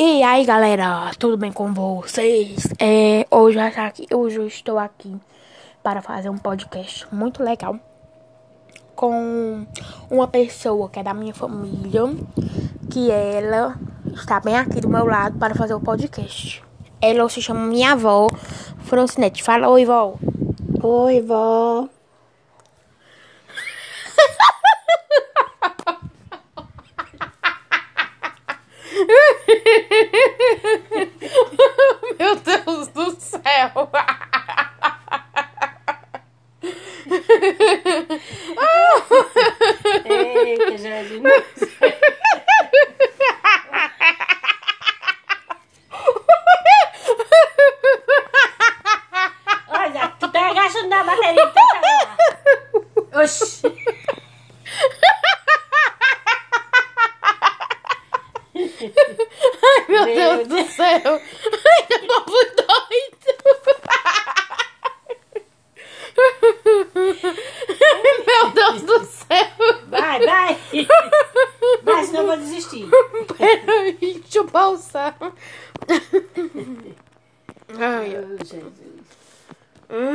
E aí galera, tudo bem com vocês? É, hoje, hoje eu estou aqui para fazer um podcast muito legal com uma pessoa que é da minha família, que ela está bem aqui do meu lado para fazer o podcast. Ela se chama minha avó, Francinete. Fala oi, vó. Oi, vó. Meu Deus do céu! Eita, Jardim. Olha, tu tá agachando na bateria. Tá lá. Oxi. Meu Meu Deus do céu! Ai, povo doido! Meu Deus do céu! Vai, senão eu vou desistir. Peraí, deixa eu pausar. Ai, Oh, Jesus.